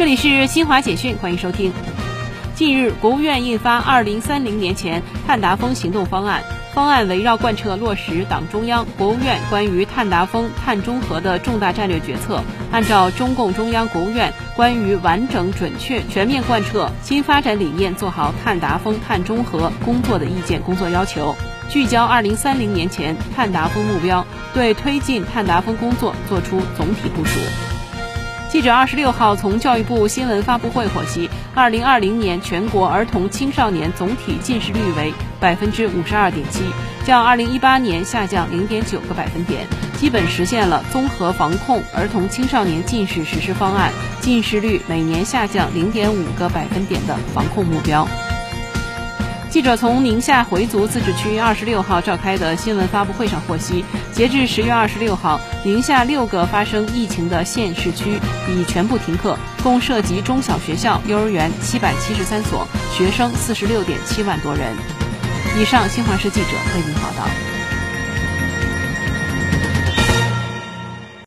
这里是新华简讯，欢迎收听。近日，国务院印发《二零三零年前碳达峰行动方案》，方案围绕贯彻落实党中央、国务院关于碳达峰、碳中和的重大战略决策，按照中共中央、国务院关于完整、准确、全面贯彻新发展理念做好碳达峰、碳中和工作的意见工作要求，聚焦二零三零年前碳达峰目标，对推进碳达峰工作作出总体部署。记者二十六号从教育部新闻发布会获悉，二零二零年全国儿童青少年总体近视率为百分之五十二点七，较二零一八年下降零点九个百分点，基本实现了综合防控儿童青少年近视实施方案近视率每年下降零点五个百分点的防控目标。记者从宁夏回族自治区二十六号召开的新闻发布会上获悉，截至十月二十六号，宁夏六个发生疫情的县市区已全部停课，共涉及中小学校、幼儿园七百七十三所，学生四十六点七万多人。以上，新华社记者为您报道。